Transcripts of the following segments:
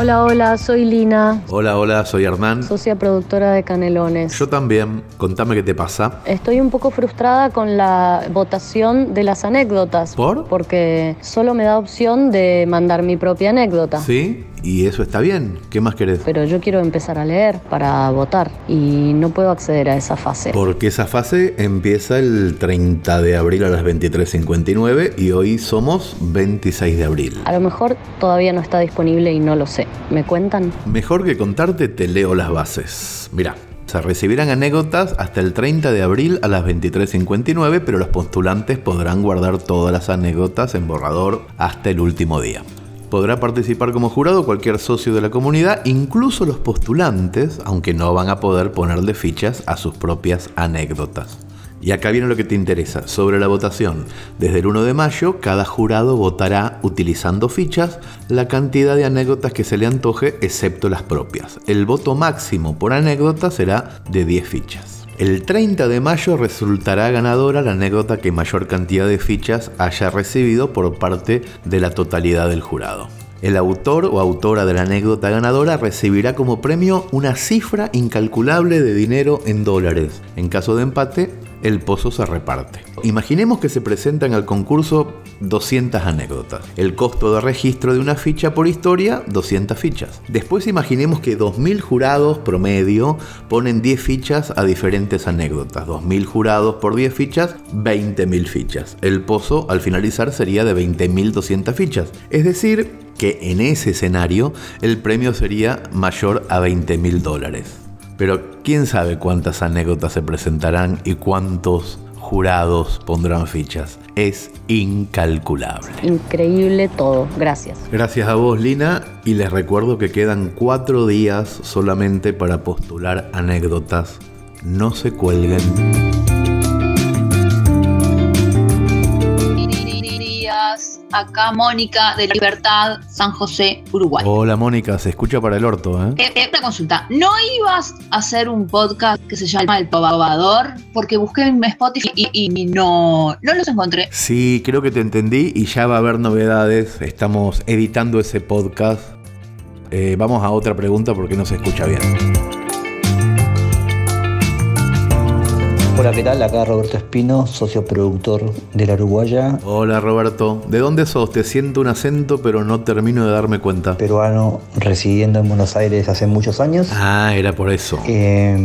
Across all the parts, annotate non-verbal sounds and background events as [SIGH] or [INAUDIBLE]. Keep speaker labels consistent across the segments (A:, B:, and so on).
A: Hola, hola, soy Lina,
B: Hola, hola, soy Hernán.
A: socia productora de Canelones.
B: Yo también. Contame qué te pasa.
A: Estoy un poco frustrada con la votación de las anécdotas.
B: ¿Por?
A: Porque solo me da opción de mandar mi propia anécdota.
B: ¿Sí? Y eso está bien. ¿Qué más querés?
A: Pero yo quiero empezar a leer para votar y no puedo acceder a esa fase.
B: Porque esa fase empieza el 30 de abril a las 23.59 y hoy somos 26 de abril.
A: A lo mejor todavía no está disponible y no lo sé. ¿Me cuentan?
B: Mejor que contarte, te leo las bases. Mirá. Se recibirán anécdotas hasta el 30 de abril a las 23.59, pero los postulantes podrán guardar todas las anécdotas en borrador hasta el último día. Podrá participar como jurado cualquier socio de la comunidad, incluso los postulantes, aunque no van a poder ponerle fichas a sus propias anécdotas. Y acá viene lo que te interesa, sobre la votación. Desde el 1 de mayo, cada jurado votará utilizando fichas la cantidad de anécdotas que se le antoje, excepto las propias. El voto máximo por anécdota será de 10 fichas. El 30 de mayo resultará ganadora la anécdota que mayor cantidad de fichas haya recibido por parte de la totalidad del jurado. El autor o autora de la anécdota ganadora recibirá como premio una cifra incalculable de dinero en dólares. En caso de empate, el pozo se reparte. Imaginemos que se presentan al concurso 200 anécdotas. El costo de registro de una ficha por historia, 200 fichas. Después imaginemos que 2.000 jurados promedio ponen 10 fichas a diferentes anécdotas. 2.000 jurados por 10 fichas, 20.000 fichas. El pozo al finalizar sería de 20.200 fichas. Es decir, que en ese escenario el premio sería mayor a 20.000 dólares. Pero quién sabe cuántas anécdotas se presentarán y cuántos jurados pondrán fichas. Es incalculable.
A: Increíble todo. Gracias.
B: Gracias a vos, Lina, y les recuerdo que quedan cuatro días solamente para postular anécdotas. No se cuelguen.
C: Acá Mónica de Libertad, San José, Uruguay.
B: Hola, Mónica, se escucha para el orto, ¿eh?
C: Eh, eh, una consulta. ¿No ibas a hacer un podcast que se llama El Probador? Porque busqué en Spotify y, y no, no los encontré.
B: Sí, creo que te entendí y ya va a haber novedades. Estamos editando ese podcast. Eh, vamos a otra pregunta porque no se escucha bien.
D: Hola, ¿qué tal? Acá Roberto Espino, socio productor de La Uruguaya,
B: Hola Roberto, ¿de dónde sos? Te siento un acento pero no termino de darme cuenta.
D: peruano residiendo en Buenos Aires hace muchos años.
B: Ah, era por eso.
D: Eh,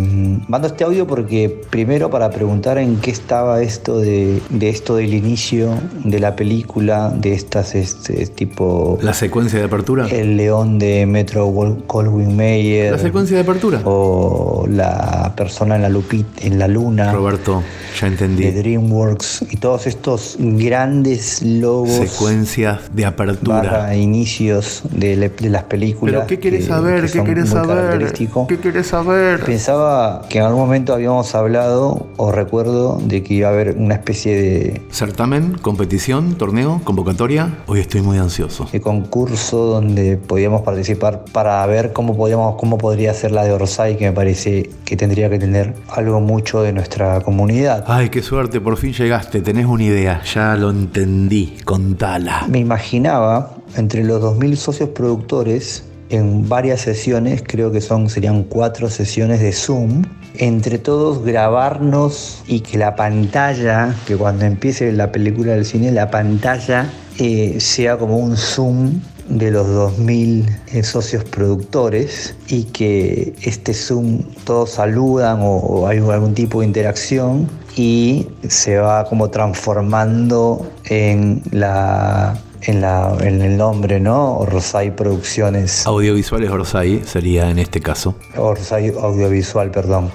D: mando este audio porque primero para preguntar en qué estaba esto de, de esto del inicio de la película, de estas este, tipo
B: ¿La secuencia de apertura?
D: El León de Metro Goldwyn Mayer
B: ¿La secuencia de apertura?
D: o la persona en la lupit, en la luna.
B: Roberto, ya
D: de
B: entendí.
D: DreamWorks y todos estos grandes logos
B: Secuencias de apertura.
D: barra inicios de, le- de las películas.
B: ¿Pero qué querés
D: que-
B: saber?
D: que
B: ¿Qué querés saber? ¿Qué querés saber?
D: Pensaba que en algún momento habíamos hablado, o recuerdo, de que iba a haber una especie de,
B: ¿Certamen? ¿Competición? ¿Torneo? ¿Convocatoria? Hoy estoy muy ansioso.
D: de concurso donde podíamos participar para ver cómo podíamos, cómo podría ser la de Orsay, que me parece que tendría que tener algo mucho de nuestra comunidad.
B: Ay, qué suerte, por fin llegaste, tenés una idea, ya lo entendí, contala.
D: Me imaginaba entre los 2.000 socios productores en varias sesiones, creo que son serían cuatro sesiones de Zoom, entre todos grabarnos y que la pantalla, que cuando empiece la película del cine, la pantalla eh, sea como un Zoom de los 2.000 eh, socios productores y que este Zoom todos saludan o, o hay algún tipo de interacción y se va como transformando en la en, la, en el nombre, ¿no? Orsay Producciones,
B: Audiovisuales Orsay sería en este caso.
D: Orsay Audiovisual, perdón.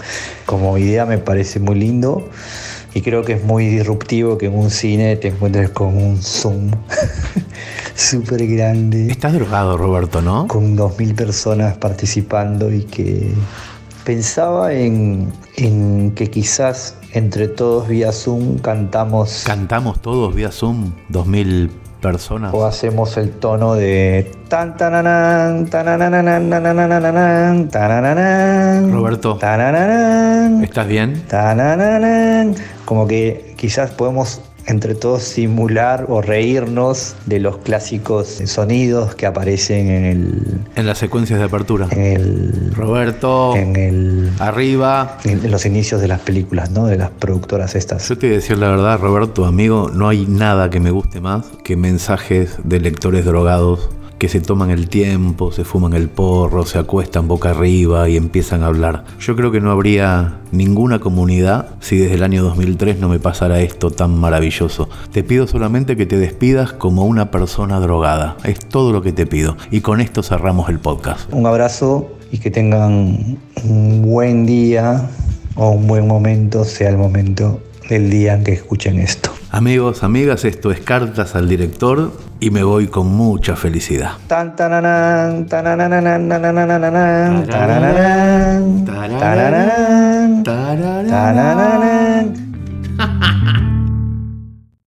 D: Como idea me parece muy lindo y creo que es muy disruptivo que en un cine te encuentres con un Zoom [LAUGHS] súper grande,
B: Estás drogado, Roberto, ¿no?
D: con 2.000 personas participando y que pensaba en, en que quizás entre todos vía Zoom cantamos
B: Cantamos todos vía Zoom, 2000 personas.
D: o hacemos el tono de tan tananán,
B: Roberto. ¿Estás bien?
D: como que quizás podemos entre todos simular o reírnos de los clásicos sonidos que aparecen en el...
B: En las secuencias de apertura.
D: En el...
B: Roberto.
D: En el...
B: Arriba.
D: En los inicios de las películas, ¿no? De las productoras estas.
B: Yo te voy a decir la verdad, Roberto, amigo, no hay nada que me guste más que mensajes de lectores drogados que se toman el tiempo, se fuman el porro, se acuestan boca arriba y empiezan a hablar. Yo creo que no habría ninguna comunidad si desde el año 2003 no me pasara esto tan maravilloso. Te pido solamente que te despidas como una persona drogada. Es todo lo que te pido. Y con esto cerramos el podcast.
D: Un abrazo y que tengan un buen día o un buen momento, sea el momento del día en que escuchen esto.
B: Amigos, amigas, esto es Cartas al Director y me voy con mucha felicidad.